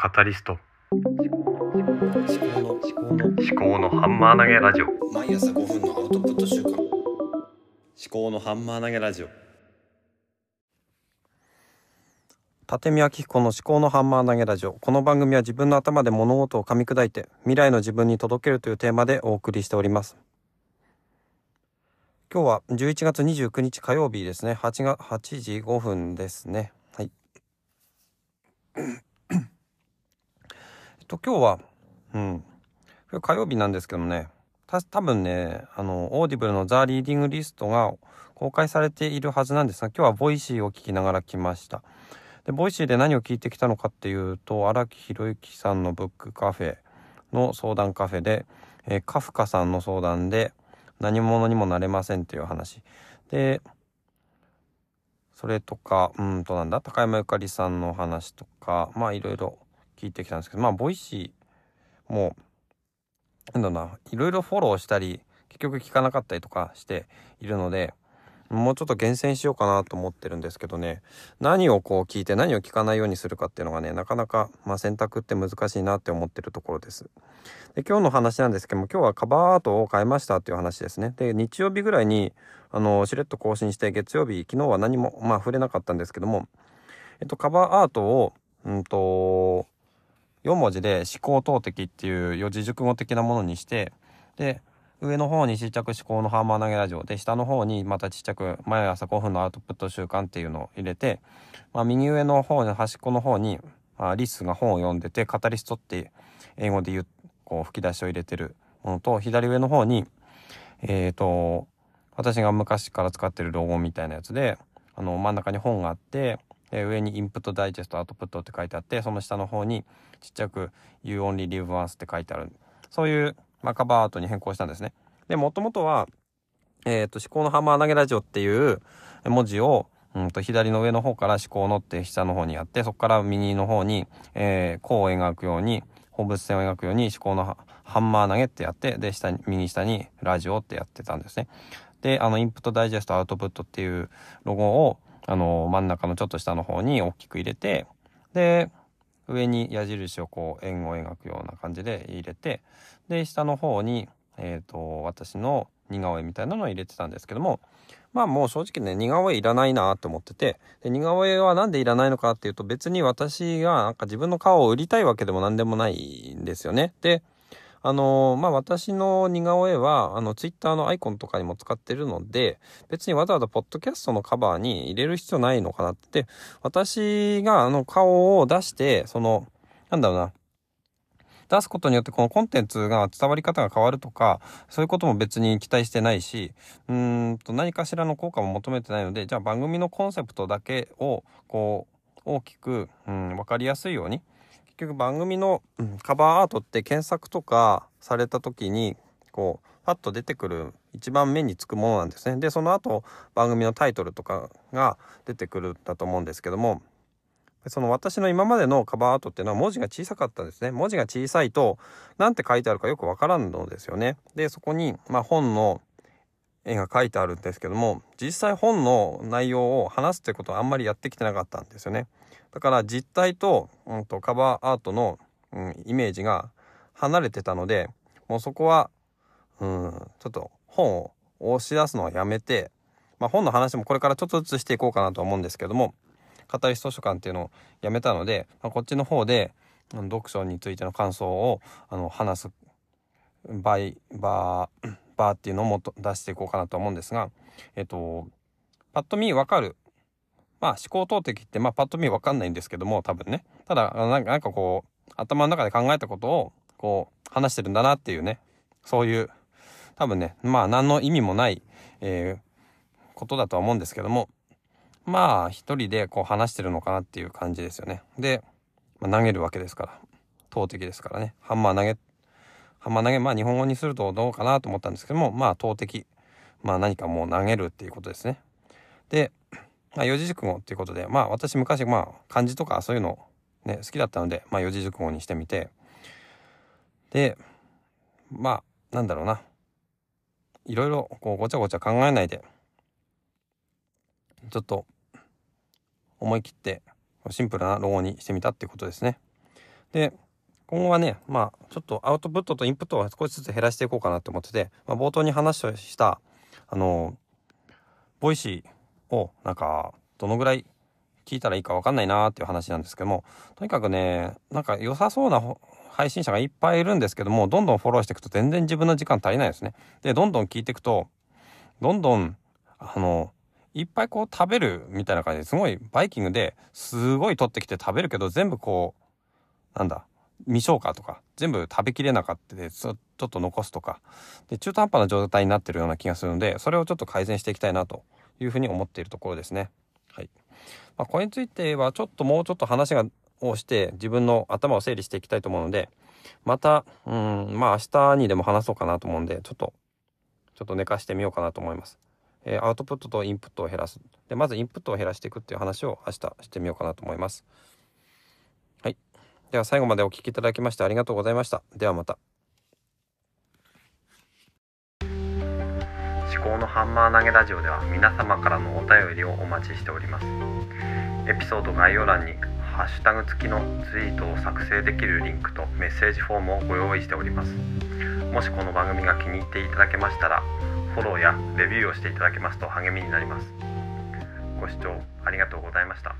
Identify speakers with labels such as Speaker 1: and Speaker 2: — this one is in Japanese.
Speaker 1: カタリスト。
Speaker 2: 思考の思考の
Speaker 1: 思考のハンマー投げラジオ。
Speaker 2: 毎朝5分のアウトプット週間思考のハンマー投げラジオ。立見明彦の思考のハンマー投げラジオ。この番組は自分の頭で物事を噛み砕いて未来の自分に届けるというテーマでお送りしております。今日は11月29日火曜日ですね。8が8時5分ですね。はいと今日はうん。火曜日なんですけどねた多分ねあの Audible の The Reading List が公開されているはずなんですが今日は Voicy を聞きながら来ました。で Voicy で何を聞いてきたのかっていうと荒木博行さんのブックカフェの相談カフェで、えーカフカさんの相談で何者にもなれませんっていう話。でそれとかうんとなんだ高山ゆかりさんの話とかまあいろいろ聞いてきたんですけどまあ Voicy もなんだろうないろいろフォローしたり結局聞かなかったりとかしているのでもうちょっと厳選しようかなと思ってるんですけどね何をこう聞いて何を聞かないようにするかっていうのがねなかなか、まあ、選択って難しいなって思ってるところです。で今日の話なんですけども今日はカバーアートを変えましたっていう話ですね。で日曜日ぐらいにあのしれっと更新して月曜日昨日は何もまあ触れなかったんですけども、えっと、カバーアートをうんと4文字で思考投擲っていう四字熟語的なものにしてで上の方にちっちゃく思考のハンマー投げラジオで下の方にまたちっちゃく毎朝5分のアウトプット習慣っていうのを入れて、まあ、右上の方の端っこの方に、まあ、リスが本を読んでてカタリストって英語で言うこう吹き出しを入れてるものと左上の方にえっ、と私が昔から使ってるロゴみたいなやつであの真ん中に本があってで上にインプットダイジェストアウトプットって書いてあってその下の方にちっちゃく You only live once って書いてあるそういう、まあ、カバーアートに変更したんですね。で、もともとは、えっ、と、思考のハンマー投げラジオっていう文字を、うんと左の上の方から思考のって下の方にやって、そこから右の方に、えー、弧を描くように、放物線を描くように思考のハンマー投げってやって、で、下に、右下にラジオってやってたんですね。で、あの、インプットダイジェストアウトプットっていうロゴを、あの、真ん中のちょっと下の方に大きく入れて、で、上に矢印をこう円を描くような感じで入れて、で、下の方に、えっ、と、私の似顔絵みたいなのを入れてたんですけども、まあもう正直ね、似顔絵いらないなと思ってて、で、似顔絵はなんでいらないのかっていうと別に私がなんか自分の顔を売りたいわけでも何でもないんですよね。で、あのまあ私の似顔絵はあのツイッターのアイコンとかにも使ってるので別にわざわざポッドキャストのカバーに入れる必要ないのかなって。私があの顔を出してそのなんだろうな出すことによってこのコンテンツが伝わり方が変わるとかそういうことも別に期待してないしうんと何かしらの効果も求めてないのでじゃあ番組のコンセプトだけをこう大きく、うん、分かりやすいように局番組の、カバーアートって検索とかされた時にこうパッと出てくる一番目につくものなんですね。でその後番組のタイトルとかが出てくるんだと思うんですけどもその私の今までのカバーアートっていうのは文字が小さかったんですね。文字が小さいと何て書いてあるかよくわからんのですよね。でそこに、まあ、本の絵が書いてあるんですけども実際本の内容を話すってことはあんまりやってきてなかったんですよね。だから実体と,、うん、とカバーアートの、うん、イメージが離れてたのでもうそこは、うん、ちょっと本を押し出すのはやめて、まあ、本の話もこれからちょっとずつしていこうかなと思うんですけどもカタリス図書館っていうのをやめたので、まあ、こっちの方でうん読書についての感想をあの話す場合バーバーっていうのもと出していこうかなと思うんですがえっとパッと見わかるまあ思考投擲ってまあパッと見わかんないんですけども多分ね。ただなんかなんかこう頭の中で考えたことをこう話してるんだなっていうね。そういう多分ねまあ何の意味もない、えーことだとは思うんですけども。まあ一人でこう話してるのかなっていう感じですよね。で、まあ、投げるわけですから。投擲ですからね。ハンマー投げハンマー投げまあ日本語にするとどうかなと思ったんですけどもまあ投擲。まあ何かもう投げるっていうことですね。で、まあ、四字熟語っていうことでまあ私昔まあ漢字とかそういうのね好きだったのでまあ四字熟語にしてみてでまあなんだろうないろいろこうごちゃごちゃ考えないでちょっと思い切ってシンプルなロゴにしてみたってことですね。で今後はねまあちょっとアウトプットとインプットを少しずつ減らしていこうかなと思ってて、まあ、冒頭に話をしたあの Voicy をなんかどのぐらい聞いたらいいか分かんないなっていう話なんですけどもとにかくねなんか良さそうな配信者がいっぱいいるんですけどもどんどんフォローしていくと全然自分の時間足りないですね。でどんどん聞いていくとどんどんあのいっぱいこう食べるみたいな感じですごいバイキングですごい取ってきて食べるけど全部こうなんだ未消化とか全部食べきれなかったでちょっと残すとかで中途半端な状態になってるような気がするのでそれをちょっと改善していきたいなというふうに思っているところですね。はいまあ、これについてはちょっともうちょっと話がをして自分の頭を整理していきたいと思うのでまたうんまあ明日にでも話そうかなと思うんでちょっとちょっと寝かしてみようかなと思います。えー、アウトプットとインプットを減らす。で、まずインプットを減らしていくっていう話を明日してみようかなと思います。はい。では最後までお聴きいただきましてありがとうございました。ではまた。
Speaker 1: 思考のハンマー投げラジオでは皆様からのお便りをお待ちしております。エピソード概要欄にハッシュタグ付きのツイートを作成できるリンクとメッセージフォームをご用意しております。もしこの番組が気に入っていただけましたら、フォローやレビューをしていただけますと励みになります。ご視聴ありがとうございました。